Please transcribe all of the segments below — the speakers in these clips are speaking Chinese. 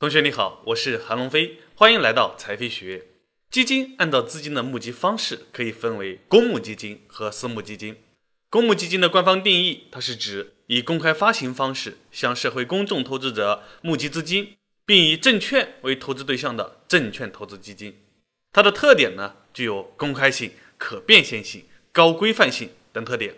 同学你好，我是韩龙飞，欢迎来到财飞学院。基金按照资金的募集方式，可以分为公募基金和私募基金。公募基金的官方定义，它是指以公开发行方式向社会公众投资者募集资金，并以证券为投资对象的证券投资基金。它的特点呢，具有公开性、可变现性、高规范性等特点。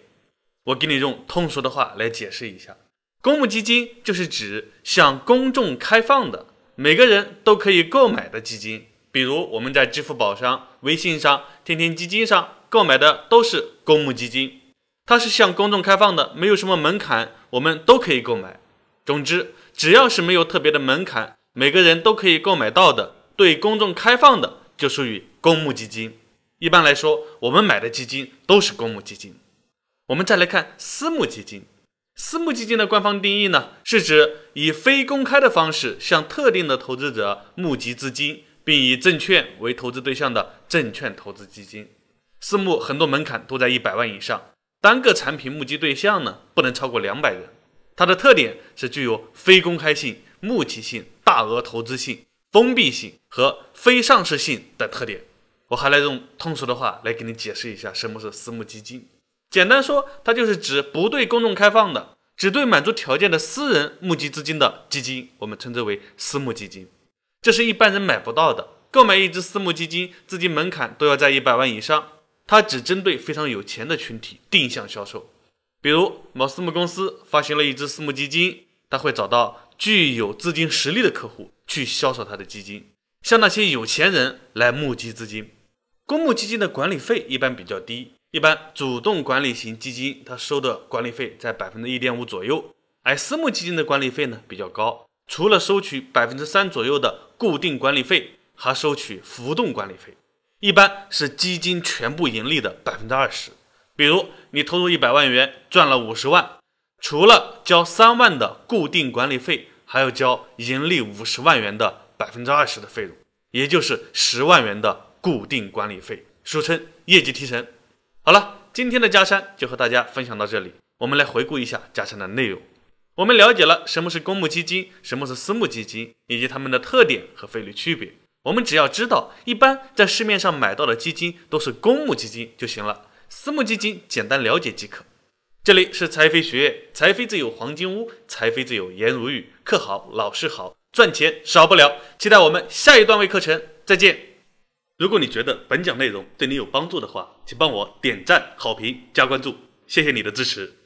我给你用通俗的话来解释一下：公募基金就是指向公众开放的，每个人都可以购买的基金。比如我们在支付宝上、微信上、天天基金上购买的都是公募基金，它是向公众开放的，没有什么门槛，我们都可以购买。总之，只要是没有特别的门槛，每个人都可以购买到的，对公众开放的，就属于公募基金。一般来说，我们买的基金都是公募基金。我们再来看私募基金，私募基金的官方定义呢，是指以非公开的方式向特定的投资者募集资金。并以证券为投资对象的证券投资基金，私募很多门槛都在一百万以上，单个产品募集对象呢不能超过两百人。它的特点是具有非公开性、募集性、大额投资性、封闭性和非上市性的特点。我还来用通俗的话来给你解释一下什么是私募基金。简单说，它就是指不对公众开放的，只对满足条件的私人募集资金的基金，我们称之为私募基金。这是一般人买不到的。购买一只私募基金，资金门槛都要在一百万以上。它只针对非常有钱的群体定向销售。比如某私募公司发行了一只私募基金，他会找到具有资金实力的客户去销售他的基金，向那些有钱人来募集资金。公募基金的管理费一般比较低，一般主动管理型基金它收的管理费在百分之一点五左右，而私募基金的管理费呢比较高。除了收取百分之三左右的固定管理费，还收取浮动管理费，一般是基金全部盈利的百分之二十。比如你投入一百万元，赚了五十万，除了交三万的固定管理费，还要交盈利五十万元的百分之二十的费用，也就是十万元的固定管理费，俗称业绩提成。好了，今天的加山就和大家分享到这里，我们来回顾一下加山的内容。我们了解了什么是公募基金，什么是私募基金，以及它们的特点和费率区别。我们只要知道，一般在市面上买到的基金都是公募基金就行了，私募基金简单了解即可。这里是财飞学院，财飞自有黄金屋，财飞自有颜如玉，课好老师好，赚钱少不了。期待我们下一段位课程，再见。如果你觉得本讲内容对你有帮助的话，请帮我点赞、好评、加关注，谢谢你的支持。